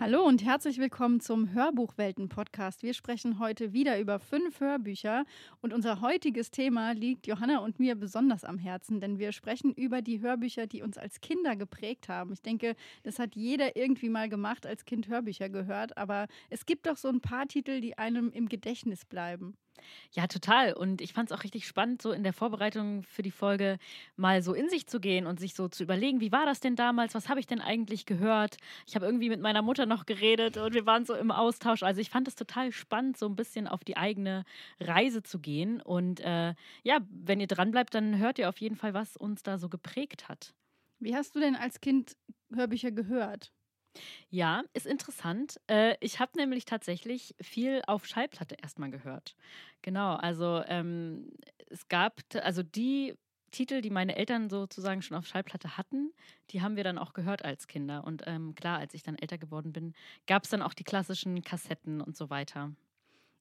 Hallo und herzlich willkommen zum Hörbuchwelten-Podcast. Wir sprechen heute wieder über fünf Hörbücher und unser heutiges Thema liegt Johanna und mir besonders am Herzen, denn wir sprechen über die Hörbücher, die uns als Kinder geprägt haben. Ich denke, das hat jeder irgendwie mal gemacht, als Kind Hörbücher gehört, aber es gibt doch so ein paar Titel, die einem im Gedächtnis bleiben. Ja, total. Und ich fand es auch richtig spannend, so in der Vorbereitung für die Folge mal so in sich zu gehen und sich so zu überlegen, wie war das denn damals? Was habe ich denn eigentlich gehört? Ich habe irgendwie mit meiner Mutter noch geredet und wir waren so im Austausch. Also ich fand es total spannend, so ein bisschen auf die eigene Reise zu gehen. Und äh, ja, wenn ihr dranbleibt, dann hört ihr auf jeden Fall, was uns da so geprägt hat. Wie hast du denn als Kind Hörbücher gehört? Ja, ist interessant. Äh, ich habe nämlich tatsächlich viel auf Schallplatte erstmal gehört. Genau, also ähm, es gab, also die Titel, die meine Eltern sozusagen schon auf Schallplatte hatten, die haben wir dann auch gehört als Kinder. Und ähm, klar, als ich dann älter geworden bin, gab es dann auch die klassischen Kassetten und so weiter.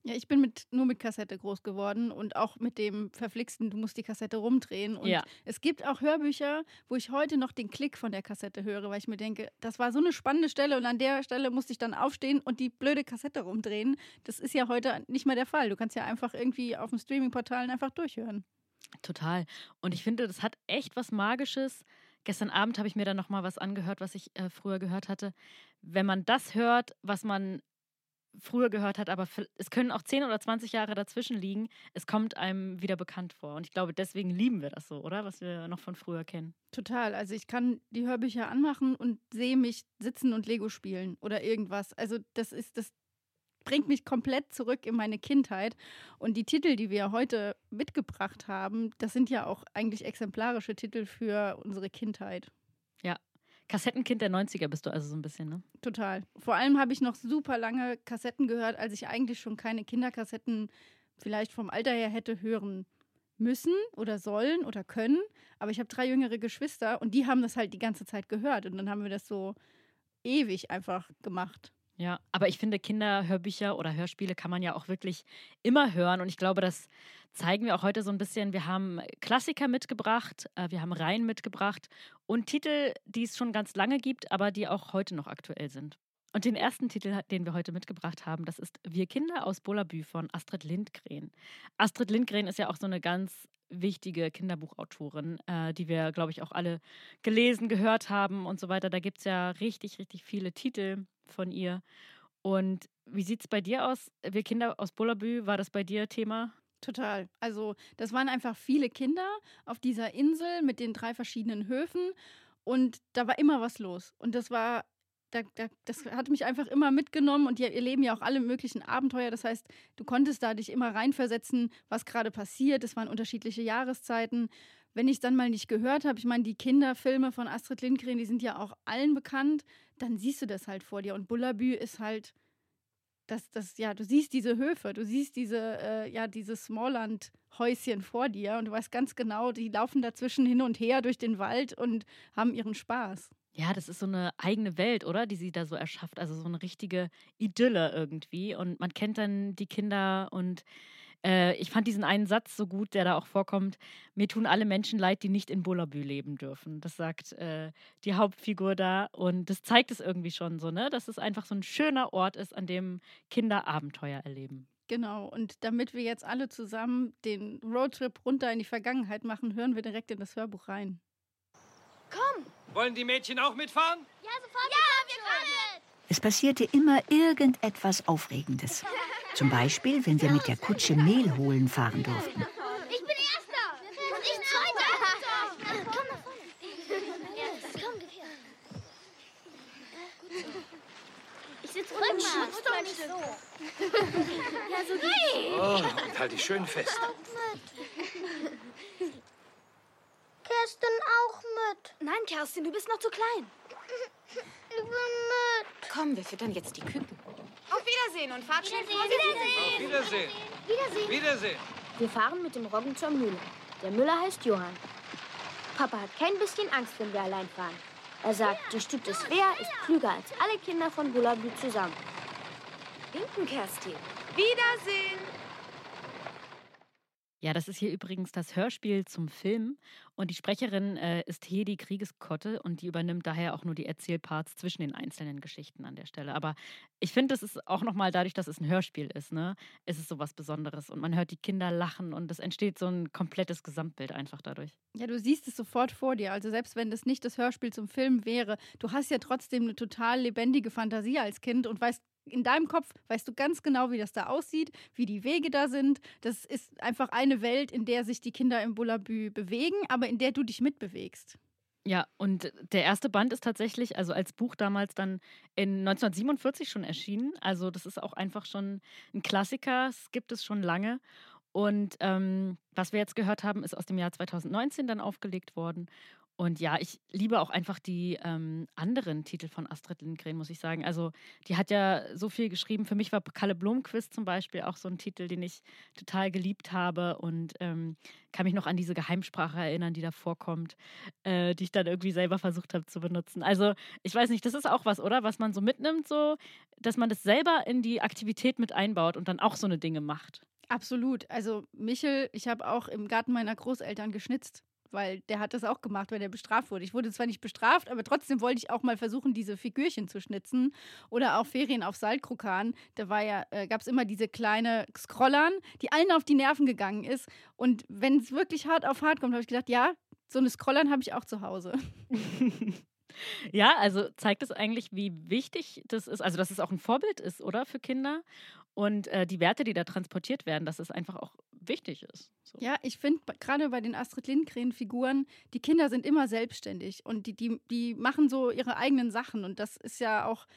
Ja, ich bin mit, nur mit Kassette groß geworden und auch mit dem verflixten, du musst die Kassette rumdrehen. Und ja. es gibt auch Hörbücher, wo ich heute noch den Klick von der Kassette höre, weil ich mir denke, das war so eine spannende Stelle und an der Stelle musste ich dann aufstehen und die blöde Kassette rumdrehen. Das ist ja heute nicht mehr der Fall. Du kannst ja einfach irgendwie auf dem Streaming-Portalen einfach durchhören. Total. Und ich finde, das hat echt was Magisches. Gestern Abend habe ich mir dann nochmal was angehört, was ich äh, früher gehört hatte. Wenn man das hört, was man früher gehört hat, aber es können auch 10 oder 20 Jahre dazwischen liegen. Es kommt einem wieder bekannt vor. Und ich glaube, deswegen lieben wir das so, oder? Was wir noch von früher kennen. Total. Also ich kann die Hörbücher anmachen und sehe mich sitzen und Lego spielen oder irgendwas. Also das ist, das bringt mich komplett zurück in meine Kindheit. Und die Titel, die wir heute mitgebracht haben, das sind ja auch eigentlich exemplarische Titel für unsere Kindheit. Ja, Kassettenkind der 90er bist du also so ein bisschen, ne? Total. Vor allem habe ich noch super lange Kassetten gehört, als ich eigentlich schon keine Kinderkassetten vielleicht vom Alter her hätte hören müssen oder sollen oder können. Aber ich habe drei jüngere Geschwister und die haben das halt die ganze Zeit gehört. Und dann haben wir das so ewig einfach gemacht. Ja, aber ich finde, Kinderhörbücher oder Hörspiele kann man ja auch wirklich immer hören. Und ich glaube, das zeigen wir auch heute so ein bisschen. Wir haben Klassiker mitgebracht, äh, wir haben Reihen mitgebracht und Titel, die es schon ganz lange gibt, aber die auch heute noch aktuell sind. Und den ersten Titel, den wir heute mitgebracht haben, das ist Wir Kinder aus Bullabü von Astrid Lindgren. Astrid Lindgren ist ja auch so eine ganz wichtige Kinderbuchautorin, äh, die wir, glaube ich, auch alle gelesen, gehört haben und so weiter. Da gibt es ja richtig, richtig viele Titel von ihr. Und wie sieht es bei dir aus? Wir Kinder aus Bullabü, war das bei dir Thema? Total. Also das waren einfach viele Kinder auf dieser Insel mit den drei verschiedenen Höfen und da war immer was los. Und das war, da, da, das hat mich einfach immer mitgenommen und die erleben ja auch alle möglichen Abenteuer. Das heißt, du konntest da dich immer reinversetzen, was gerade passiert. Es waren unterschiedliche Jahreszeiten. Wenn ich es dann mal nicht gehört habe, ich meine, die Kinderfilme von Astrid Lindgren, die sind ja auch allen bekannt, dann siehst du das halt vor dir. Und Bullabü ist halt das, das, ja, du siehst diese Höfe, du siehst diese, äh, ja, dieses Smallland-Häuschen vor dir und du weißt ganz genau, die laufen dazwischen hin und her durch den Wald und haben ihren Spaß. Ja, das ist so eine eigene Welt, oder? Die sie da so erschafft. Also so eine richtige Idylle irgendwie. Und man kennt dann die Kinder und äh, ich fand diesen einen Satz so gut, der da auch vorkommt. Mir tun alle Menschen leid, die nicht in Bullabü leben dürfen. Das sagt äh, die Hauptfigur da. Und das zeigt es irgendwie schon so, ne? Dass es einfach so ein schöner Ort ist, an dem Kinder Abenteuer erleben. Genau, und damit wir jetzt alle zusammen den Roadtrip runter in die Vergangenheit machen, hören wir direkt in das Hörbuch rein. Komm! Wollen die Mädchen auch mitfahren? Ja, sofort! Ja, wir kommen! Es passierte immer irgendetwas Aufregendes. Zum Beispiel, wenn wir mit der Kutsche Mehl holen fahren durften. Ich bin Erster! Und ich Zweiter! Komm nach vorne. Komm, gib her. Ich sitze rück mal. doch nicht so. Ja, so geht's. Oh, und halt dich schön fest. Kerstin auch mit. Nein, Kerstin, du bist noch zu klein. Ich will mit. Komm, wir füttern jetzt die Küken. Auf Wiedersehen und fahrt schön vor. Auf Wiedersehen. Wiedersehen. Wiedersehen. Wir fahren mit dem Roggen zur Mühle. Der Müller heißt Johann. Papa hat kein bisschen Angst, wenn wir allein fahren. Er sagt, die Stück des Wehr ist klüger als alle Kinder von Bullabü zusammen. Winken, Kerstin. Wiedersehen. Ja, das ist hier übrigens das Hörspiel zum Film. Und die Sprecherin äh, ist Hedi Kriegeskotte und die übernimmt daher auch nur die Erzählparts zwischen den einzelnen Geschichten an der Stelle. Aber ich finde, das ist auch nochmal dadurch, dass es ein Hörspiel ist, ne, ist es so was Besonderes. Und man hört die Kinder lachen und es entsteht so ein komplettes Gesamtbild einfach dadurch. Ja, du siehst es sofort vor dir. Also selbst wenn das nicht das Hörspiel zum Film wäre, du hast ja trotzdem eine total lebendige Fantasie als Kind und weißt in deinem Kopf weißt du ganz genau, wie das da aussieht, wie die Wege da sind. Das ist einfach eine Welt, in der sich die Kinder im Bullabü bewegen, aber in der du dich mitbewegst. Ja, und der erste Band ist tatsächlich, also als Buch damals dann in 1947 schon erschienen. Also das ist auch einfach schon ein Klassiker, es gibt es schon lange. Und ähm, was wir jetzt gehört haben, ist aus dem Jahr 2019 dann aufgelegt worden. Und ja, ich liebe auch einfach die ähm, anderen Titel von Astrid Lindgren, muss ich sagen. Also, die hat ja so viel geschrieben. Für mich war Kalle Blomquist zum Beispiel auch so ein Titel, den ich total geliebt habe und ähm, kann mich noch an diese Geheimsprache erinnern, die da vorkommt, äh, die ich dann irgendwie selber versucht habe zu benutzen. Also, ich weiß nicht, das ist auch was, oder? Was man so mitnimmt, so, dass man das selber in die Aktivität mit einbaut und dann auch so eine Dinge macht. Absolut. Also, Michel, ich habe auch im Garten meiner Großeltern geschnitzt weil der hat das auch gemacht, weil der bestraft wurde. Ich wurde zwar nicht bestraft, aber trotzdem wollte ich auch mal versuchen, diese Figürchen zu schnitzen. Oder auch Ferien auf Saltkrokan. Da war ja, äh, gab es immer diese kleine Scrollern, die allen auf die Nerven gegangen ist. Und wenn es wirklich hart auf hart kommt, habe ich gedacht, ja, so eine Scrollern habe ich auch zu Hause. Ja, also zeigt es eigentlich, wie wichtig das ist, also dass es auch ein Vorbild ist, oder für Kinder und äh, die Werte, die da transportiert werden, dass es einfach auch wichtig ist. So. Ja, ich finde gerade bei den Astrid Lindgren-Figuren, die Kinder sind immer selbstständig und die, die, die machen so ihre eigenen Sachen und das ist ja auch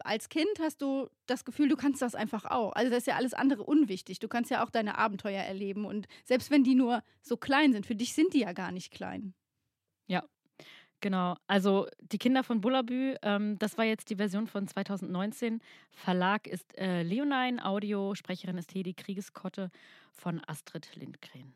als Kind hast du das Gefühl, du kannst das einfach auch. Also das ist ja alles andere unwichtig. Du kannst ja auch deine Abenteuer erleben und selbst wenn die nur so klein sind, für dich sind die ja gar nicht klein. Ja, Genau, also die Kinder von Bullabü, ähm, das war jetzt die Version von 2019. Verlag ist äh, Leonine Audio, Sprecherin ist Hedi Kriegeskotte von Astrid Lindgren.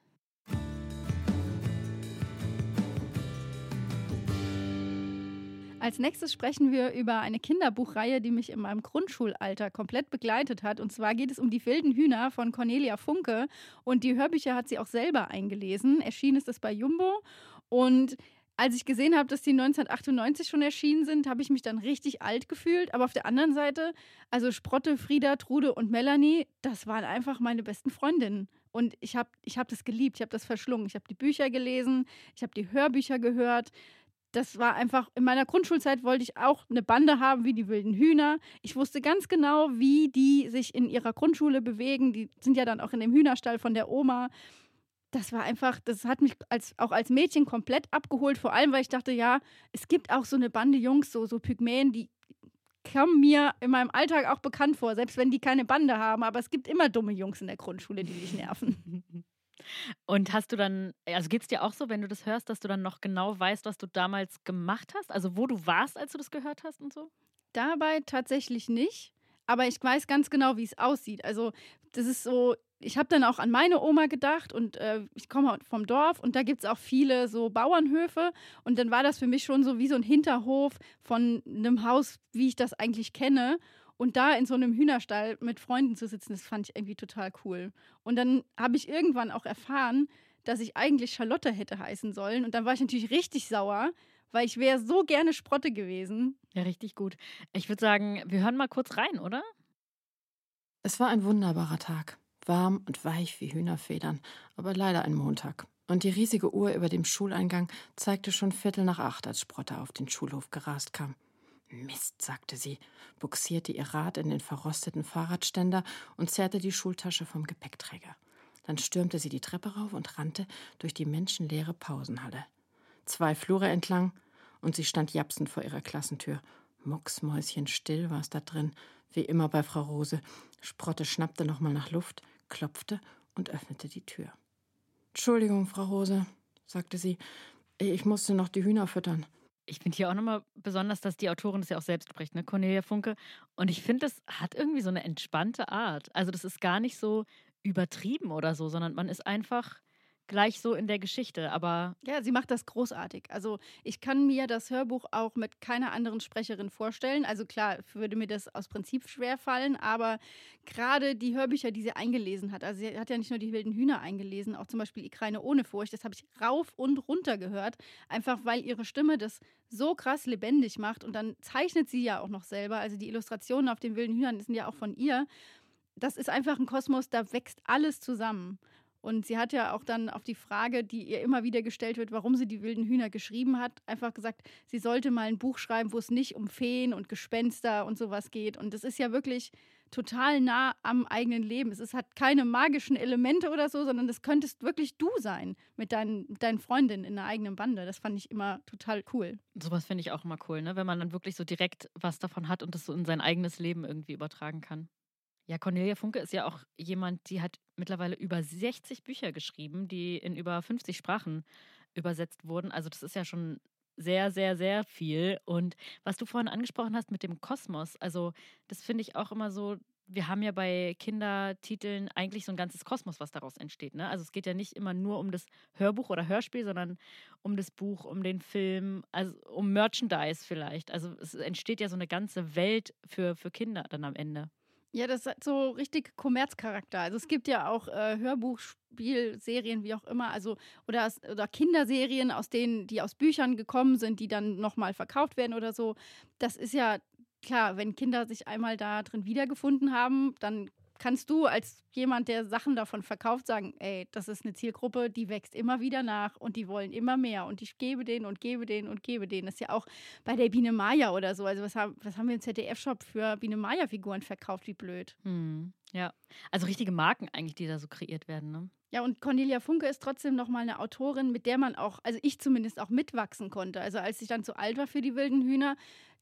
Als nächstes sprechen wir über eine Kinderbuchreihe, die mich in meinem Grundschulalter komplett begleitet hat. Und zwar geht es um die wilden Hühner von Cornelia Funke. Und die Hörbücher hat sie auch selber eingelesen. Erschienen ist es bei Jumbo. Und als ich gesehen habe, dass die 1998 schon erschienen sind, habe ich mich dann richtig alt gefühlt. Aber auf der anderen Seite, also Sprotte, Frieda, Trude und Melanie, das waren einfach meine besten Freundinnen. Und ich habe ich hab das geliebt, ich habe das verschlungen. Ich habe die Bücher gelesen, ich habe die Hörbücher gehört. Das war einfach, in meiner Grundschulzeit wollte ich auch eine Bande haben wie die wilden Hühner. Ich wusste ganz genau, wie die sich in ihrer Grundschule bewegen. Die sind ja dann auch in dem Hühnerstall von der Oma das war einfach, das hat mich als, auch als Mädchen komplett abgeholt, vor allem, weil ich dachte, ja, es gibt auch so eine Bande Jungs, so, so Pygmäen, die kommen mir in meinem Alltag auch bekannt vor, selbst wenn die keine Bande haben, aber es gibt immer dumme Jungs in der Grundschule, die dich nerven. Und hast du dann, also geht es dir auch so, wenn du das hörst, dass du dann noch genau weißt, was du damals gemacht hast? Also wo du warst, als du das gehört hast und so? Dabei tatsächlich nicht. Aber ich weiß ganz genau, wie es aussieht. Also, das ist so, ich habe dann auch an meine Oma gedacht und äh, ich komme vom Dorf und da gibt es auch viele so Bauernhöfe und dann war das für mich schon so wie so ein Hinterhof von einem Haus, wie ich das eigentlich kenne. Und da in so einem Hühnerstall mit Freunden zu sitzen, das fand ich irgendwie total cool. Und dann habe ich irgendwann auch erfahren, dass ich eigentlich Charlotte hätte heißen sollen. Und dann war ich natürlich richtig sauer, weil ich wäre so gerne Sprotte gewesen. Ja, richtig gut. Ich würde sagen, wir hören mal kurz rein, oder? Es war ein wunderbarer Tag warm und weich wie Hühnerfedern, aber leider ein Montag. Und die riesige Uhr über dem Schuleingang zeigte schon Viertel nach acht, als Sprotte auf den Schulhof gerast kam. Mist, sagte sie, buxierte ihr Rad in den verrosteten Fahrradständer und zerrte die Schultasche vom Gepäckträger. Dann stürmte sie die Treppe rauf und rannte durch die menschenleere Pausenhalle. Zwei Flure entlang, und sie stand japsend vor ihrer Klassentür. Mucksmäuschenstill war es da drin, wie immer bei Frau Rose. Sprotte schnappte nochmal nach Luft, klopfte und öffnete die Tür. Entschuldigung, Frau Rose, sagte sie, ich musste noch die Hühner füttern. Ich finde hier auch nochmal besonders, dass die Autorin das ja auch selbst spricht, ne, Cornelia Funke. Und ich finde, das hat irgendwie so eine entspannte Art. Also, das ist gar nicht so übertrieben oder so, sondern man ist einfach gleich so in der Geschichte, aber Ja, sie macht das großartig. Also ich kann mir das Hörbuch auch mit keiner anderen Sprecherin vorstellen. Also klar, würde mir das aus Prinzip schwer fallen, aber gerade die Hörbücher, die sie eingelesen hat, also sie hat ja nicht nur die wilden Hühner eingelesen, auch zum Beispiel Ikreine ohne Furcht, das habe ich rauf und runter gehört, einfach weil ihre Stimme das so krass lebendig macht und dann zeichnet sie ja auch noch selber. Also die Illustrationen auf den wilden Hühnern sind ja auch von ihr. Das ist einfach ein Kosmos, da wächst alles zusammen. Und sie hat ja auch dann auf die Frage, die ihr immer wieder gestellt wird, warum sie die wilden Hühner geschrieben hat, einfach gesagt, sie sollte mal ein Buch schreiben, wo es nicht um Feen und Gespenster und sowas geht. Und das ist ja wirklich total nah am eigenen Leben. Es ist, hat keine magischen Elemente oder so, sondern das könntest wirklich du sein mit deinen, deinen Freundinnen in einer eigenen Bande. Das fand ich immer total cool. sowas finde ich auch immer cool, ne? wenn man dann wirklich so direkt was davon hat und das so in sein eigenes Leben irgendwie übertragen kann. Ja, Cornelia Funke ist ja auch jemand, die hat mittlerweile über 60 Bücher geschrieben, die in über 50 Sprachen übersetzt wurden. Also das ist ja schon sehr, sehr, sehr viel. Und was du vorhin angesprochen hast mit dem Kosmos, also das finde ich auch immer so, wir haben ja bei Kindertiteln eigentlich so ein ganzes Kosmos, was daraus entsteht. Ne? Also es geht ja nicht immer nur um das Hörbuch oder Hörspiel, sondern um das Buch, um den Film, also um Merchandise vielleicht. Also es entsteht ja so eine ganze Welt für, für Kinder dann am Ende. Ja, das hat so richtig Kommerzcharakter. Also es gibt ja auch äh, Hörbuchspielserien, wie auch immer, also oder, oder Kinderserien, aus denen, die aus Büchern gekommen sind, die dann nochmal verkauft werden oder so. Das ist ja klar, wenn Kinder sich einmal da drin wiedergefunden haben, dann kannst du als jemand, der Sachen davon verkauft, sagen, ey, das ist eine Zielgruppe, die wächst immer wieder nach und die wollen immer mehr und ich gebe denen und gebe denen und gebe denen. Das ist ja auch bei der Biene Maya oder so. Also was haben, was haben wir im ZDF-Shop für Biene Maya-Figuren verkauft? Wie blöd. Hm, ja, also richtige Marken eigentlich, die da so kreiert werden. Ne? Ja, und Cornelia Funke ist trotzdem nochmal eine Autorin, mit der man auch, also ich zumindest auch mitwachsen konnte. Also als ich dann zu alt war für die wilden Hühner,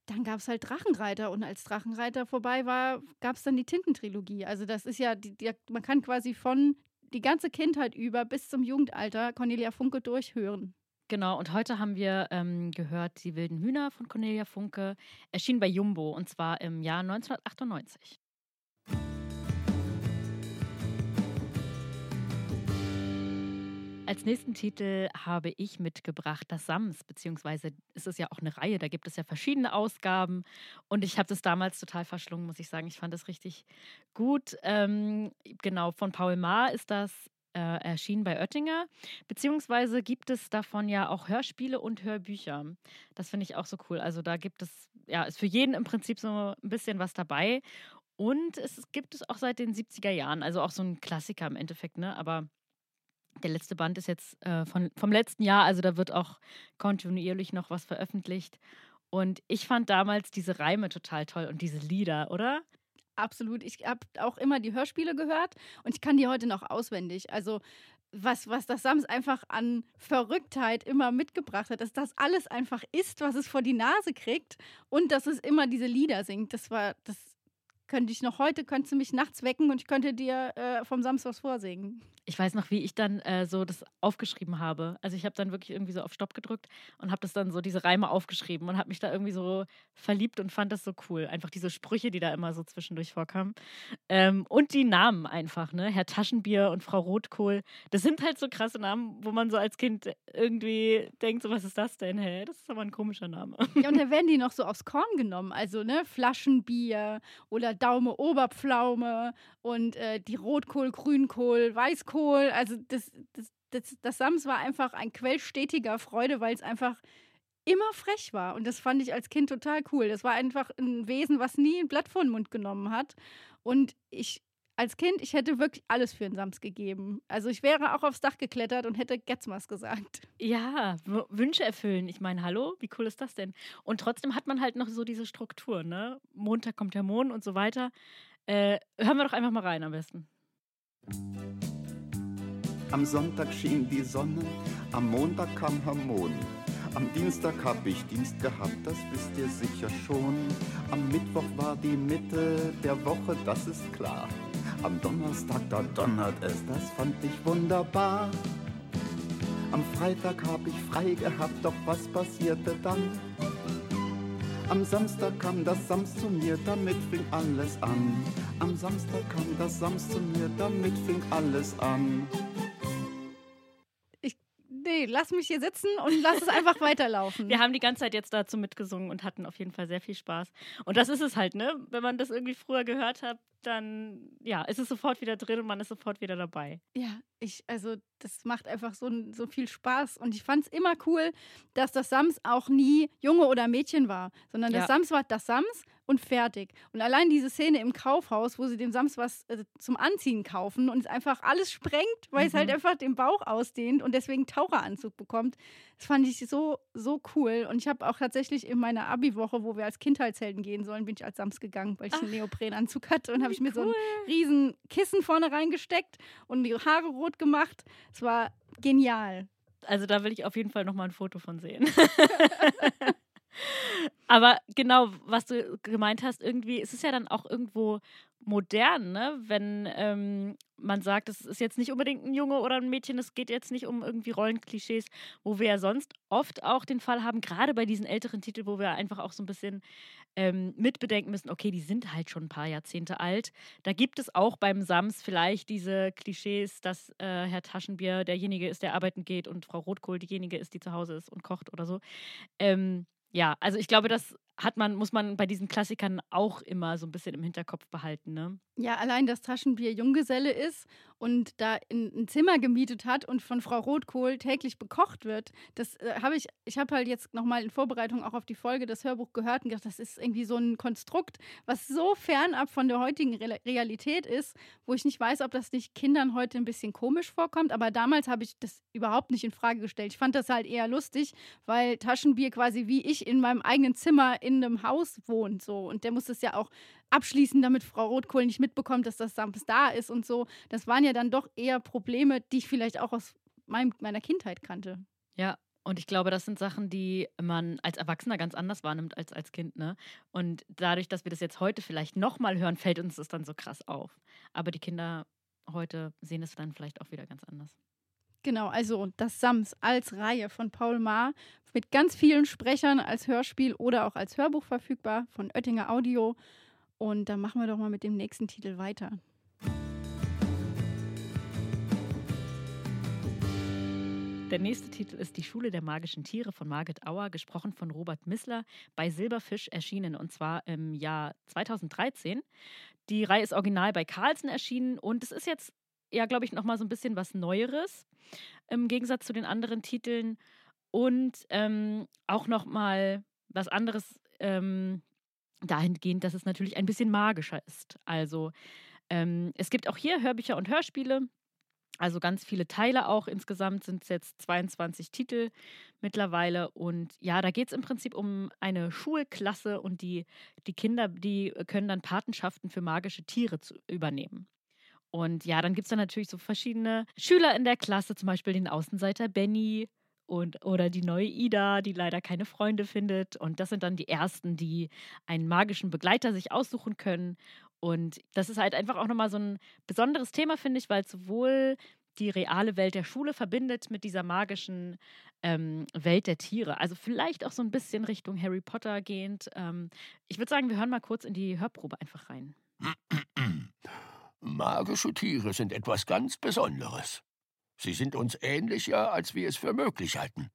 dann gab es halt Drachenreiter und als Drachenreiter vorbei war, gab es dann die Tintentrilogie. Also das ist ja, die, die, man kann quasi von die ganze Kindheit über bis zum Jugendalter Cornelia Funke durchhören. Genau, und heute haben wir ähm, gehört Die wilden Hühner von Cornelia Funke, erschien bei Jumbo und zwar im Jahr 1998. Als nächsten Titel habe ich mitgebracht das Sams, beziehungsweise ist es ja auch eine Reihe, da gibt es ja verschiedene Ausgaben und ich habe das damals total verschlungen, muss ich sagen. Ich fand das richtig gut. Ähm, genau, von Paul Maar ist das äh, erschienen bei Oettinger, beziehungsweise gibt es davon ja auch Hörspiele und Hörbücher. Das finde ich auch so cool. Also da gibt es, ja, ist für jeden im Prinzip so ein bisschen was dabei. Und es gibt es auch seit den 70er Jahren, also auch so ein Klassiker im Endeffekt, ne? Aber der letzte Band ist jetzt äh, von, vom letzten Jahr, also da wird auch kontinuierlich noch was veröffentlicht. Und ich fand damals diese Reime total toll und diese Lieder, oder? Absolut. Ich habe auch immer die Hörspiele gehört und ich kann die heute noch auswendig. Also was, was das Sams einfach an Verrücktheit immer mitgebracht hat, dass das alles einfach ist, was es vor die Nase kriegt und dass es immer diese Lieder singt. Das war, das könnte ich noch heute, könntest du mich nachts wecken und ich könnte dir äh, vom Sams was vorsingen. Ich weiß noch, wie ich dann äh, so das aufgeschrieben habe. Also ich habe dann wirklich irgendwie so auf Stopp gedrückt und habe das dann so diese Reime aufgeschrieben und habe mich da irgendwie so verliebt und fand das so cool. Einfach diese Sprüche, die da immer so zwischendurch vorkamen. Ähm, und die Namen einfach, ne? Herr Taschenbier und Frau Rotkohl. Das sind halt so krasse Namen, wo man so als Kind irgendwie denkt, so was ist das denn? Hä, das ist aber ein komischer Name. Ja, und da werden die noch so aufs Korn genommen. Also, ne, Flaschenbier oder Daume Oberpflaume und äh, die Rotkohl, Grünkohl, Weißkohl. Also, das, das, das, das Sams war einfach ein Quell stetiger Freude, weil es einfach immer frech war. Und das fand ich als Kind total cool. Das war einfach ein Wesen, was nie ein Blatt vor den Mund genommen hat. Und ich als Kind, ich hätte wirklich alles für einen Sams gegeben. Also ich wäre auch aufs Dach geklettert und hätte Getzmas gesagt. Ja, W- Wünsche erfüllen. Ich meine, hallo, wie cool ist das denn? Und trotzdem hat man halt noch so diese Struktur, ne? Montag kommt der Mond und so weiter. Äh, hören wir doch einfach mal rein am besten. Am Sonntag schien die Sonne, am Montag kam Harmon. Am Dienstag hab ich Dienst gehabt, das wisst ihr sicher schon. Am Mittwoch war die Mitte der Woche, das ist klar. Am Donnerstag, da donnert es, das fand ich wunderbar. Am Freitag hab ich frei gehabt, doch was passierte dann? Am Samstag kam das Sams zu mir, damit fing alles an. Am Samstag kam das Sams zu mir, damit fing alles an. Nee, lass mich hier sitzen und lass es einfach weiterlaufen. Wir haben die ganze Zeit jetzt dazu mitgesungen und hatten auf jeden Fall sehr viel Spaß. Und das ist es halt, ne? Wenn man das irgendwie früher gehört hat, dann ja, ist es sofort wieder drin und man ist sofort wieder dabei. Ja, ich, also das macht einfach so, so viel Spaß. Und ich fand es immer cool, dass das Sams auch nie Junge oder Mädchen war, sondern das Ja. Sams war das Sams und fertig. Und allein diese Szene im Kaufhaus, wo sie dem Sams was äh, zum Anziehen kaufen und es einfach alles sprengt, weil es halt Mhm. einfach den Bauch ausdehnt und deswegen Taucheranzug bekommt. Das fand ich so, so cool. Und ich habe auch tatsächlich in meiner Abi-Woche, wo wir als Kindheitshelden gehen sollen, bin ich als Sams gegangen, weil ich einen Neoprenanzug hatte und habe ich mir so ein riesen Kissen vorne reingesteckt und die Haare rot gemacht. Es war genial. Also da will ich auf jeden Fall nochmal ein Foto von sehen. Aber genau, was du gemeint hast, irgendwie, es ist ja dann auch irgendwo modern, ne? wenn ähm, man sagt, es ist jetzt nicht unbedingt ein Junge oder ein Mädchen, es geht jetzt nicht um irgendwie Rollenklischees, wo wir ja sonst oft auch den Fall haben, gerade bei diesen älteren Titeln, wo wir einfach auch so ein bisschen ähm, mitbedenken müssen, okay, die sind halt schon ein paar Jahrzehnte alt. Da gibt es auch beim Sams vielleicht diese Klischees, dass äh, Herr Taschenbier derjenige ist, der arbeiten geht und Frau Rotkohl diejenige ist, die zu Hause ist und kocht oder so. Ähm, ja, also ich glaube, das hat man, muss man bei diesen Klassikern auch immer so ein bisschen im Hinterkopf behalten, ne? Ja, allein das Taschenbier Junggeselle ist und da in, ein Zimmer gemietet hat und von Frau Rotkohl täglich bekocht wird, das äh, habe ich, ich habe halt jetzt nochmal in Vorbereitung auch auf die Folge das Hörbuch gehört und gedacht, das ist irgendwie so ein Konstrukt, was so fernab von der heutigen Re Realität ist, wo ich nicht weiß, ob das nicht Kindern heute ein bisschen komisch vorkommt, aber damals habe ich das überhaupt nicht in Frage gestellt. Ich fand das halt eher lustig, weil Taschenbier quasi wie ich in meinem eigenen Zimmer in einem Haus wohnt so und der muss das ja auch abschließen, damit Frau Rotkohl nicht mitbekommt, dass das Sams da ist und so. Das waren ja dann doch eher Probleme, die ich vielleicht auch aus meinem, meiner Kindheit kannte. Ja, und ich glaube, das sind Sachen, die man als Erwachsener ganz anders wahrnimmt als als Kind, ne? Und dadurch, dass wir das jetzt heute vielleicht nochmal hören, fällt uns das dann so krass auf. Aber die Kinder heute sehen es dann vielleicht auch wieder ganz anders. Genau, also das Sams als Reihe von Paul Maar mit ganz vielen Sprechern als Hörspiel oder auch als Hörbuch verfügbar von Oettinger Audio. Und dann machen wir doch mal mit dem nächsten Titel weiter. Der nächste Titel ist Die Schule der magischen Tiere von Margit Auer, gesprochen von Robert Missler, bei Silberfisch erschienen und zwar im Jahr 2013. Die Reihe ist original bei Carlsen erschienen und es ist jetzt, ja, glaube ich, nochmal so ein bisschen was Neueres im Gegensatz zu den anderen Titeln und ähm, auch nochmal was anderes ähm, dahingehend, dass es natürlich ein bisschen magischer ist. Also ähm, es gibt auch hier Hörbücher und Hörspiele. Also ganz viele Teile auch. Insgesamt sind es jetzt 22 Titel mittlerweile. Und ja, da geht es im Prinzip um eine Schulklasse und die, die Kinder, die können dann Patenschaften für magische Tiere zu, übernehmen. Und ja, dann gibt es dann natürlich so verschiedene Schüler in der Klasse, zum Beispiel den Außenseiter Benny und, oder die neue Ida, die leider keine Freunde findet. Und das sind dann die ersten, die einen magischen Begleiter sich aussuchen können. Und das ist halt einfach auch nochmal so ein besonderes Thema, finde ich, weil sowohl die reale Welt der Schule verbindet mit dieser magischen ähm, Welt der Tiere. Also vielleicht auch so ein bisschen Richtung Harry Potter gehend. Ähm, ich würde sagen, wir hören mal kurz in die Hörprobe einfach rein. Magische Tiere sind etwas ganz Besonderes. Sie sind uns ähnlicher, als wir es für möglich halten.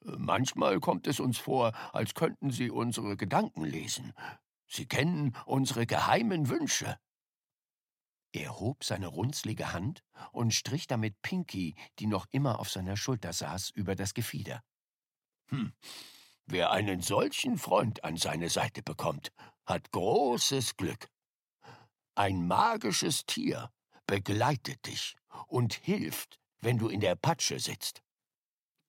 Manchmal kommt es uns vor, als könnten sie unsere Gedanken lesen. Sie kennen unsere geheimen Wünsche. Er hob seine runzlige Hand und strich damit Pinky, die noch immer auf seiner Schulter saß, über das Gefieder. Hm, wer einen solchen Freund an seine Seite bekommt, hat großes Glück. Ein magisches Tier begleitet dich und hilft, wenn du in der Patsche sitzt.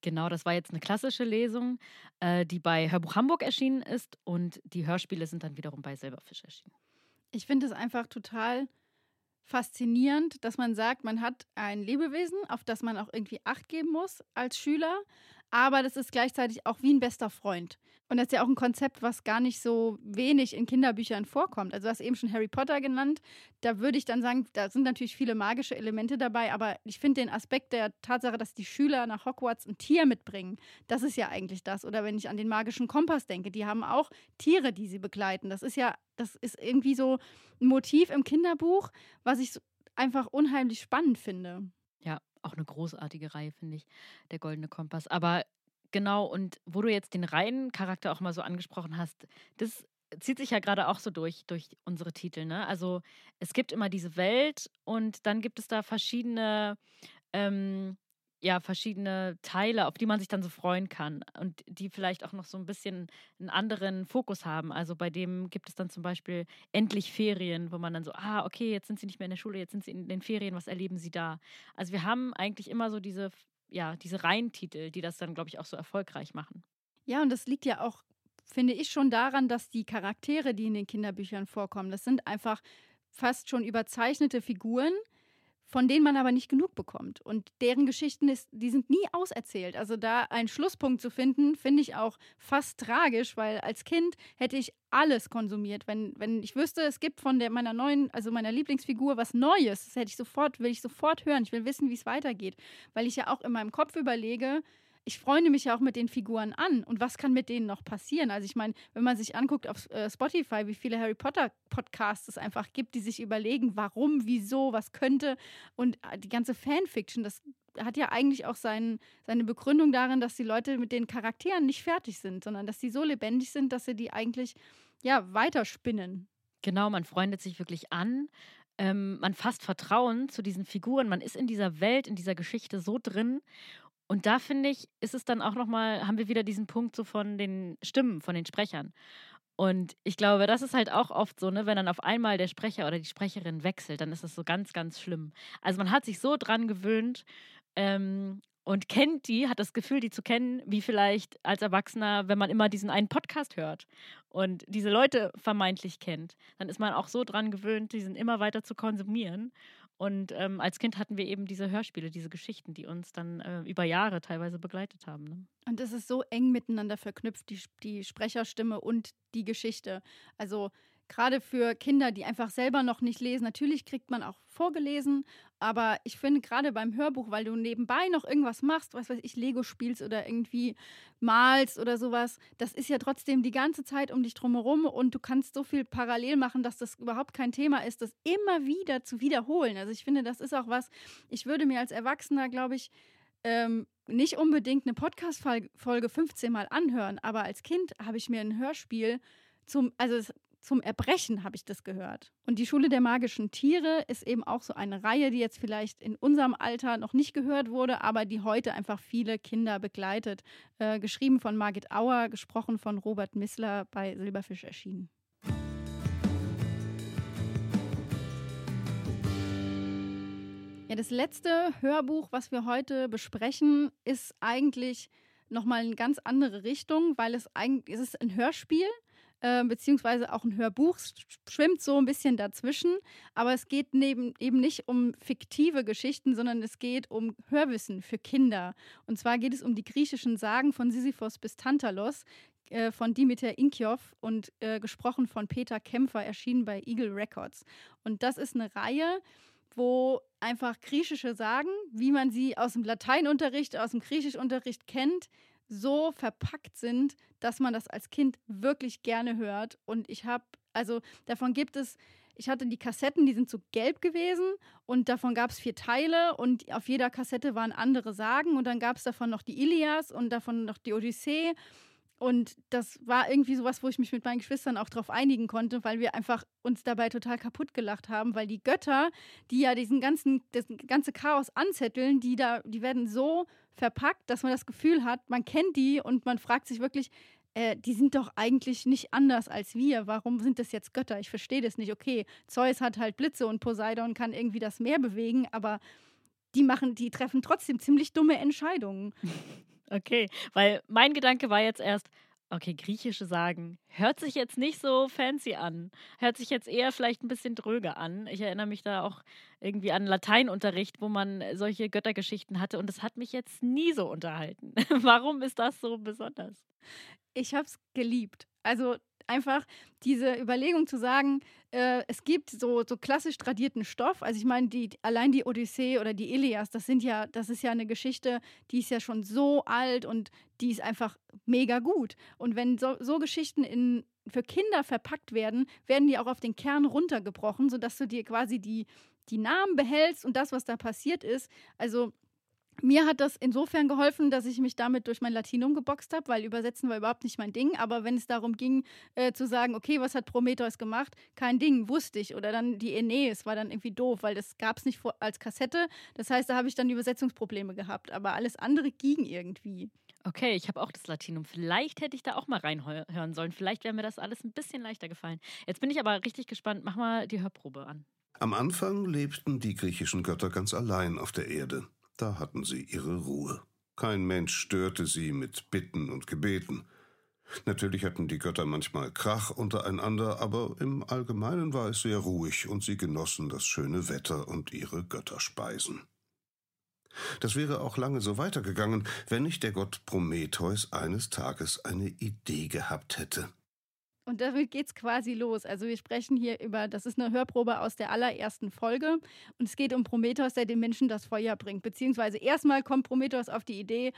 Genau, das war jetzt eine klassische Lesung, äh, die bei Hörbuch Hamburg erschienen ist und die Hörspiele sind dann wiederum bei Silberfisch erschienen. Ich finde es einfach total faszinierend, dass man sagt, man hat ein Lebewesen, auf das man auch irgendwie Acht geben muss als Schüler, aber das ist gleichzeitig auch wie ein bester Freund. Und das ist ja auch ein Konzept, was gar nicht so wenig in Kinderbüchern vorkommt. Also du hast eben schon Harry Potter genannt. Da würde ich dann sagen, da sind natürlich viele magische Elemente dabei, aber ich finde den Aspekt der Tatsache, dass die Schüler nach Hogwarts ein Tier mitbringen, das ist ja eigentlich das. Oder wenn ich an den magischen Kompass denke, die haben auch Tiere, die sie begleiten. Das ist ja, das ist irgendwie so ein Motiv im Kinderbuch, was ich einfach unheimlich spannend finde. Auch eine großartige Reihe, finde ich, der Goldene Kompass. Aber genau, und wo du jetzt den Reihencharakter auch mal so angesprochen hast, das zieht sich ja gerade auch so durch, durch unsere Titel. Ne? Also es gibt immer diese Welt und dann gibt es da verschiedene ähm, ja, verschiedene Teile, auf die man sich dann so freuen kann und die vielleicht auch noch so ein bisschen einen anderen Fokus haben. Also bei dem gibt es dann zum Beispiel endlich Ferien, wo man dann so, ah, okay, jetzt sind sie nicht mehr in der Schule, jetzt sind sie in den Ferien, was erleben sie da? Also wir haben eigentlich immer so diese, ja, diese Reihentitel, die das dann, glaube ich, auch so erfolgreich machen. Ja, und das liegt ja auch, finde ich, schon daran, dass die Charaktere, die in den Kinderbüchern vorkommen, das sind einfach fast schon überzeichnete Figuren, von denen man aber nicht genug bekommt. Und deren Geschichten, ist, die sind nie auserzählt. Also da einen Schlusspunkt zu finden, finde ich auch fast tragisch, weil als Kind hätte ich alles konsumiert. Wenn, wenn ich wüsste, es gibt von der, meiner neuen, also meiner Lieblingsfigur was Neues, das hätte ich sofort, will ich sofort hören. Ich will wissen, wie es weitergeht. Weil ich ja auch in meinem Kopf überlege, ich freue mich ja auch mit den Figuren an. Und was kann mit denen noch passieren? Also ich meine, wenn man sich anguckt auf äh, Spotify, wie viele Harry Potter Podcasts es einfach gibt, die sich überlegen, warum, wieso, was könnte. Und äh, die ganze Fanfiction, das hat ja eigentlich auch sein, seine Begründung darin, dass die Leute mit den Charakteren nicht fertig sind, sondern dass die so lebendig sind, dass sie die eigentlich ja weiterspinnen. Genau, man freundet sich wirklich an. Ähm, man fasst Vertrauen zu diesen Figuren. Man ist in dieser Welt, in dieser Geschichte so drin. Und da finde ich, ist es dann auch nochmal, haben wir wieder diesen Punkt so von den Stimmen, von den Sprechern. Und ich glaube, das ist halt auch oft so, ne, wenn dann auf einmal der Sprecher oder die Sprecherin wechselt, dann ist das so ganz, ganz schlimm. Also man hat sich so dran gewöhnt ähm, und kennt die, hat das Gefühl, die zu kennen, wie vielleicht als Erwachsener, wenn man immer diesen einen Podcast hört und diese Leute vermeintlich kennt, dann ist man auch so dran gewöhnt, diesen immer weiter zu konsumieren. Und ähm, als Kind hatten wir eben diese Hörspiele, diese Geschichten, die uns dann äh, über Jahre teilweise begleitet haben. Ne? Und es ist so eng miteinander verknüpft, die, die Sprecherstimme und die Geschichte. Also gerade für Kinder, die einfach selber noch nicht lesen. Natürlich kriegt man auch vorgelesen, aber ich finde gerade beim Hörbuch, weil du nebenbei noch irgendwas machst, was weiß ich, Lego spielst oder irgendwie malst oder sowas, das ist ja trotzdem die ganze Zeit um dich drumherum und du kannst so viel parallel machen, dass das überhaupt kein Thema ist, das immer wieder zu wiederholen. Also ich finde, das ist auch was, ich würde mir als Erwachsener, glaube ich, ähm, nicht unbedingt eine Podcast-Folge 15 Mal anhören, aber als Kind habe ich mir ein Hörspiel zum, also zum Erbrechen, habe ich das gehört. Und die Schule der magischen Tiere ist eben auch so eine Reihe, die jetzt vielleicht in unserem Alter noch nicht gehört wurde, aber die heute einfach viele Kinder begleitet. Äh, geschrieben von Margit Auer, gesprochen von Robert Missler bei Silberfisch erschienen. Ja, das letzte Hörbuch, was wir heute besprechen, ist eigentlich nochmal eine ganz andere Richtung, weil es eigentlich es ist ein Hörspiel äh, beziehungsweise auch ein Hörbuch schwimmt so ein bisschen dazwischen. Aber es geht neben, eben nicht um fiktive Geschichten, sondern es geht um Hörwissen für Kinder. Und zwar geht es um die griechischen Sagen von Sisyphos bis Tantalos äh, von Dimitar Inkjov und äh, gesprochen von Peter Kämpfer, erschienen bei Eagle Records. Und das ist eine Reihe, wo einfach griechische Sagen, wie man sie aus dem Lateinunterricht, aus dem Griechischunterricht kennt, so verpackt sind, dass man das als Kind wirklich gerne hört. Und ich habe, also davon gibt es, ich hatte die Kassetten, die sind so gelb gewesen und davon gab es vier Teile und auf jeder Kassette waren andere Sagen und dann gab es davon noch die Ilias und davon noch die Odyssee und das war irgendwie sowas, wo ich mich mit meinen Geschwistern auch drauf einigen konnte, weil wir einfach uns dabei total kaputt gelacht haben, weil die Götter, die ja diesen ganzen, das ganze Chaos anzetteln, die da, die werden so verpackt, dass man das Gefühl hat, man kennt die und man fragt sich wirklich, äh, die sind doch eigentlich nicht anders als wir. Warum sind das jetzt Götter? Ich verstehe das nicht. Okay, Zeus hat halt Blitze und Poseidon kann irgendwie das Meer bewegen, aber die machen, die treffen trotzdem ziemlich dumme Entscheidungen. Okay, weil mein Gedanke war jetzt erst, okay, griechische Sagen hört sich jetzt nicht so fancy an. Hört sich jetzt eher vielleicht ein bisschen dröge an. Ich erinnere mich da auch irgendwie an Lateinunterricht, wo man solche Göttergeschichten hatte und das hat mich jetzt nie so unterhalten. Warum ist das so besonders? Ich habe es geliebt. Also einfach diese Überlegung zu sagen, äh, es gibt so, so klassisch tradierten Stoff. Also ich meine, die, allein die Odyssee oder die Ilias, das sind ja, das ist ja eine Geschichte, die ist ja schon so alt und die ist einfach mega gut. Und wenn so, so Geschichten in, für Kinder verpackt werden, werden die auch auf den Kern runtergebrochen, sodass du dir quasi die, die Namen behältst und das, was da passiert ist. Also mir hat das insofern geholfen, dass ich mich damit durch mein Latinum geboxt habe, weil Übersetzen war überhaupt nicht mein Ding. Aber wenn es darum ging, äh, zu sagen, okay, was hat Prometheus gemacht? Kein Ding, wusste ich. Oder dann die Aeneis war dann irgendwie doof, weil das gab es nicht vor, als Kassette. Das heißt, da habe ich dann Übersetzungsprobleme gehabt. Aber alles andere ging irgendwie. Okay, ich habe auch das Latinum. Vielleicht hätte ich da auch mal reinhören sollen. Vielleicht wäre mir das alles ein bisschen leichter gefallen. Jetzt bin ich aber richtig gespannt. Mach mal die Hörprobe an. Am Anfang lebten die griechischen Götter ganz allein auf der Erde. Da hatten sie ihre Ruhe. Kein Mensch störte sie mit Bitten und Gebeten. Natürlich hatten die Götter manchmal Krach untereinander, aber im Allgemeinen war es sehr ruhig und sie genossen das schöne Wetter und ihre Götterspeisen. Das wäre auch lange so weitergegangen, wenn nicht der Gott Prometheus eines Tages eine Idee gehabt hätte. Und damit geht's quasi los. Also wir sprechen hier über, das ist eine Hörprobe aus der allerersten Folge. Und es geht um Prometheus, der den Menschen das Feuer bringt. Beziehungsweise erstmal kommt Prometheus auf die Idee,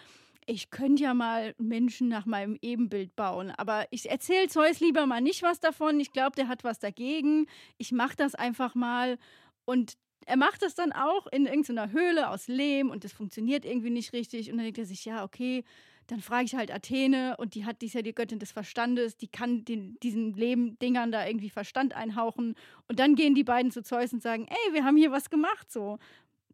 ich könnte ja mal Menschen nach meinem Ebenbild bauen. Aber ich erzähle Zeus lieber mal nicht was davon. Ich glaube, der hat was dagegen. Ich mache das einfach mal. Und er macht das dann auch in irgendeiner Höhle aus Lehm und das funktioniert irgendwie nicht richtig. Und dann denkt er sich, ja, okay, dann frage ich halt Athene und die hat, die ist ja die Göttin des Verstandes, die kann den, diesen Leben-Dingern da irgendwie Verstand einhauchen. Und dann gehen die beiden zu Zeus und sagen, ey, wir haben hier was gemacht, so.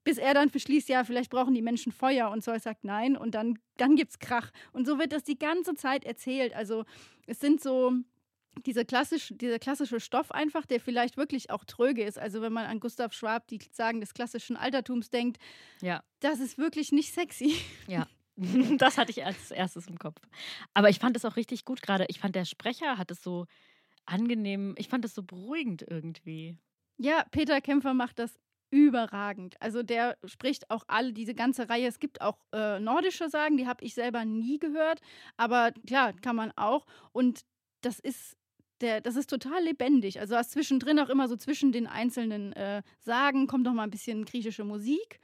Bis er dann beschließt, ja, vielleicht brauchen die Menschen Feuer und Zeus sagt nein und dann, dann gibt's Krach. Und so wird das die ganze Zeit erzählt. Also es sind so, diese klassisch, dieser klassische Stoff einfach, der vielleicht wirklich auch tröge ist. Also wenn man an Gustav Schwab, die Sagen des klassischen Altertums denkt, ja. das ist wirklich nicht sexy. Ja, das hatte ich als erstes im Kopf. Aber ich fand es auch richtig gut gerade. Ich fand, der Sprecher hat es so angenehm, ich fand es so beruhigend irgendwie. Ja, Peter Kämpfer macht das überragend. Also der spricht auch alle, diese ganze Reihe. Es gibt auch äh, nordische Sagen, die habe ich selber nie gehört. Aber klar, kann man auch. Und das ist der, das ist total lebendig. Also hast zwischendrin auch immer so zwischen den einzelnen äh, Sagen kommt noch mal ein bisschen griechische Musik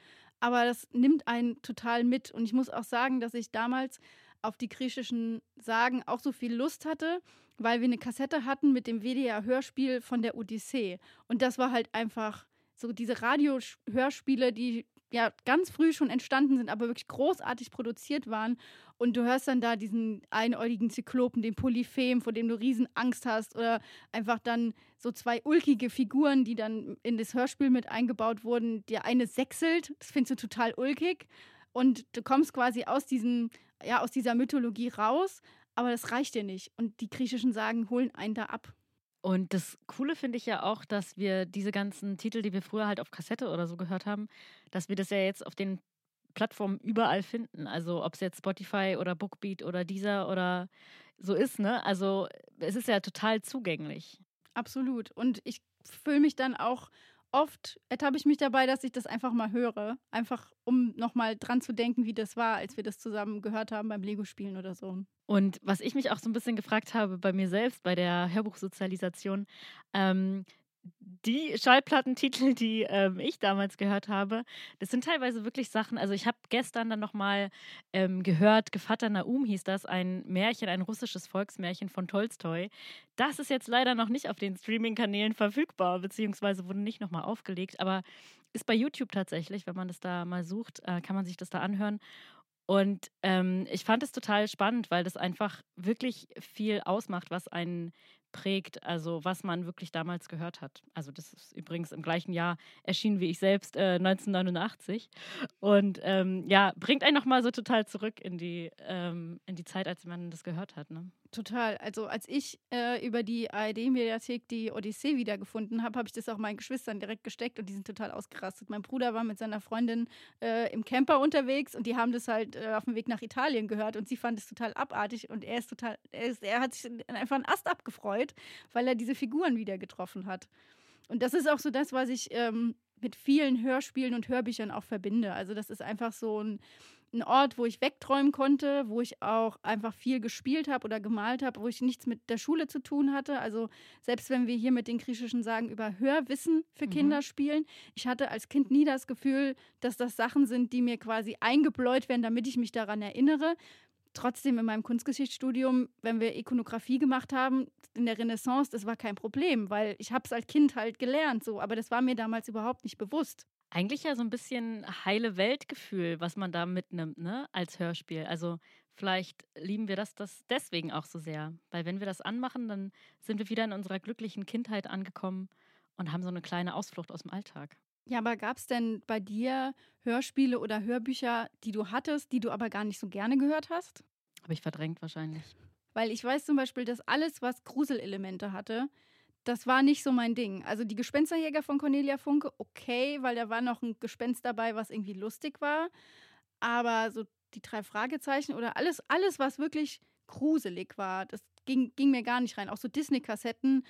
aber das nimmt einen total mit. Und ich muss auch sagen, dass ich damals auf die griechischen Sagen auch so viel Lust hatte, weil wir eine Kassette hatten mit dem WDR-Hörspiel von der Odyssee. Und das war halt einfach so diese Radiohörspiele, die ja ganz früh schon entstanden sind, aber wirklich großartig produziert waren. Und du hörst dann da diesen einäugigen Zyklopen, den Polyphem, vor dem du riesen Angst hast, oder einfach dann so zwei ulkige Figuren, die dann in das Hörspiel mit eingebaut wurden. Der eine sechselt, das findest du total ulkig. Und du kommst quasi aus, diesem, ja, aus dieser Mythologie raus, aber das reicht dir nicht. Und die griechischen Sagen holen einen da ab. Und das Coole finde ich ja auch, dass wir diese ganzen Titel, die wir früher halt auf Kassette oder so gehört haben, dass wir das ja jetzt auf den Plattformen überall finden. Also ob es jetzt Spotify oder Bookbeat oder dieser oder so ist, ne? Also es ist ja total zugänglich. Absolut. Und ich fühle mich dann auch oft ertappe ich mich dabei, dass ich das einfach mal höre. Einfach um nochmal dran zu denken, wie das war, als wir das zusammen gehört haben beim Lego-Spielen oder so. Und was ich mich auch so ein bisschen gefragt habe bei mir selbst, bei der Hörbuchsozialisation, ähm, die Schallplattentitel, die ähm, ich damals gehört habe, das sind teilweise wirklich Sachen. Also ich habe gestern dann nochmal ähm, gehört, Gevatter Naum hieß das, ein Märchen, ein russisches Volksmärchen von Tolstoi. Das ist jetzt leider noch nicht auf den Streaming-Kanälen verfügbar, beziehungsweise wurde nicht nochmal aufgelegt, aber ist bei YouTube tatsächlich, wenn man das da mal sucht, äh, kann man sich das da anhören. Und ähm, ich fand es total spannend, weil das einfach wirklich viel ausmacht, was einen prägt, also was man wirklich damals gehört hat. Also das ist übrigens im gleichen Jahr erschienen wie ich selbst, äh, 1989. Und ähm, ja, bringt einen nochmal so total zurück in die, ähm, in die Zeit, als man das gehört hat. Ne? Total. Also als ich äh, über die ARD-Mediathek die Odyssee wiedergefunden habe, habe ich das auch meinen Geschwistern direkt gesteckt und die sind total ausgerastet. Mein Bruder war mit seiner Freundin äh, im Camper unterwegs und die haben das halt äh, auf dem Weg nach Italien gehört und sie fand es total abartig und er ist total, er, ist, er hat sich einfach einen Ast abgefreut, weil er diese Figuren wieder getroffen hat. Und das ist auch so das, was ich ähm, mit vielen Hörspielen und Hörbüchern auch verbinde. Also das ist einfach so ein ein Ort, wo ich wegträumen konnte, wo ich auch einfach viel gespielt habe oder gemalt habe, wo ich nichts mit der Schule zu tun hatte. Also selbst wenn wir hier mit den griechischen Sagen über Hörwissen für mhm. Kinder spielen, ich hatte als Kind nie das Gefühl, dass das Sachen sind, die mir quasi eingebläut werden, damit ich mich daran erinnere. Trotzdem in meinem Kunstgeschichtsstudium, wenn wir Ikonografie gemacht haben in der Renaissance, das war kein Problem, weil ich habe es als Kind halt gelernt, so, aber das war mir damals überhaupt nicht bewusst. Eigentlich ja so ein bisschen heile Weltgefühl, was man da mitnimmt, ne, als Hörspiel. Also vielleicht lieben wir das, das deswegen auch so sehr. Weil wenn wir das anmachen, dann sind wir wieder in unserer glücklichen Kindheit angekommen und haben so eine kleine Ausflucht aus dem Alltag. Ja, aber gab es denn bei dir Hörspiele oder Hörbücher, die du hattest, die du aber gar nicht so gerne gehört hast? Habe ich verdrängt wahrscheinlich. Weil ich weiß zum Beispiel, dass alles, was Gruselelemente hatte, das war nicht so mein Ding. Also die Gespensterjäger von Cornelia Funke, okay, weil da war noch ein Gespenst dabei, was irgendwie lustig war. Aber so die drei Fragezeichen oder alles, alles, was wirklich gruselig war, das ging, ging mir gar nicht rein. Auch so Disney-Kassetten,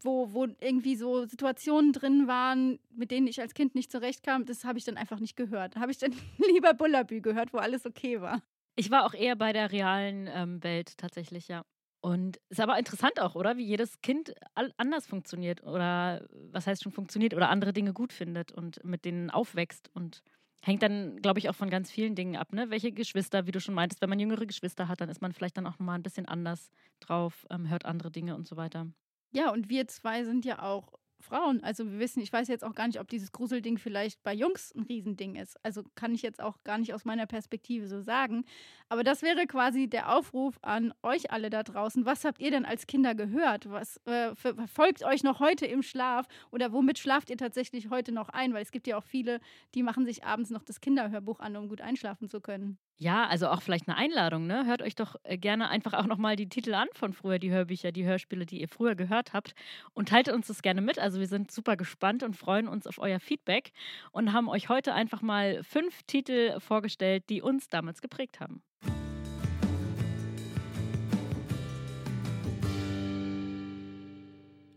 wo, wo irgendwie so Situationen drin waren, mit denen ich als Kind nicht zurechtkam, das habe ich dann einfach nicht gehört. Habe ich dann lieber Bullabü gehört, wo alles okay war. Ich war auch eher bei der realen ähm, Welt tatsächlich, ja. Und ist aber interessant auch, oder? Wie jedes Kind anders funktioniert oder was heißt schon funktioniert oder andere Dinge gut findet und mit denen aufwächst und hängt dann, glaube ich, auch von ganz vielen Dingen ab, ne? Welche Geschwister, wie du schon meintest, wenn man jüngere Geschwister hat, dann ist man vielleicht dann auch mal ein bisschen anders drauf, ähm, hört andere Dinge und so weiter. Ja, und wir zwei sind ja auch Frauen. Also wir wissen, ich weiß jetzt auch gar nicht, ob dieses Gruselding vielleicht bei Jungs ein Riesending ist. Also kann ich jetzt auch gar nicht aus meiner Perspektive so sagen. Aber das wäre quasi der Aufruf an euch alle da draußen. Was habt ihr denn als Kinder gehört? Was äh, verfolgt euch noch heute im Schlaf? Oder womit schlaft ihr tatsächlich heute noch ein? Weil es gibt ja auch viele, die machen sich abends noch das Kinderhörbuch an, um gut einschlafen zu können. Ja, also auch vielleicht eine Einladung, ne? Hört euch doch äh, gerne einfach auch nochmal die Titel an von früher, die Hörbücher, die Hörspiele, die ihr früher gehört habt und teilt uns das gerne mit. Also wir sind super gespannt und freuen uns auf euer Feedback und haben euch heute einfach mal fünf Titel vorgestellt, die uns damals geprägt haben.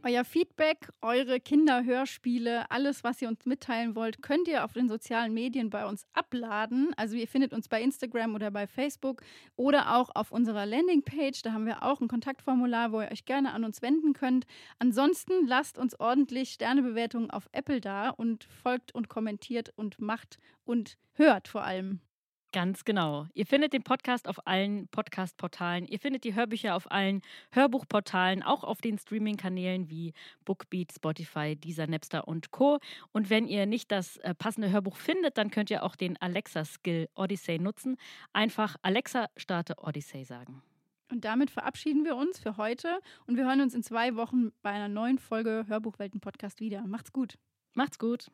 Euer Feedback, eure Kinderhörspiele, alles, was ihr uns mitteilen wollt, könnt ihr auf den sozialen Medien bei uns abladen. Also ihr findet uns bei Instagram oder bei Facebook oder auch auf unserer Landingpage. Da haben wir auch ein Kontaktformular, wo ihr euch gerne an uns wenden könnt. Ansonsten lasst uns ordentlich Sternebewertungen auf Apple da und folgt und kommentiert und macht und hört vor allem. Ganz genau. Ihr findet den Podcast auf allen Podcast-Portalen. Ihr findet die Hörbücher auf allen Hörbuchportalen, auch auf den Streaming-Kanälen wie Bookbeat, Spotify, Deezer, Napster und Co. Und wenn ihr nicht das äh, passende Hörbuch findet, dann könnt ihr auch den Alexa-Skill Odyssey nutzen. Einfach Alexa starte Odyssey sagen. Und damit verabschieden wir uns für heute und wir hören uns in zwei Wochen bei einer neuen Folge Hörbuchwelten-Podcast wieder. Macht's gut. Macht's gut.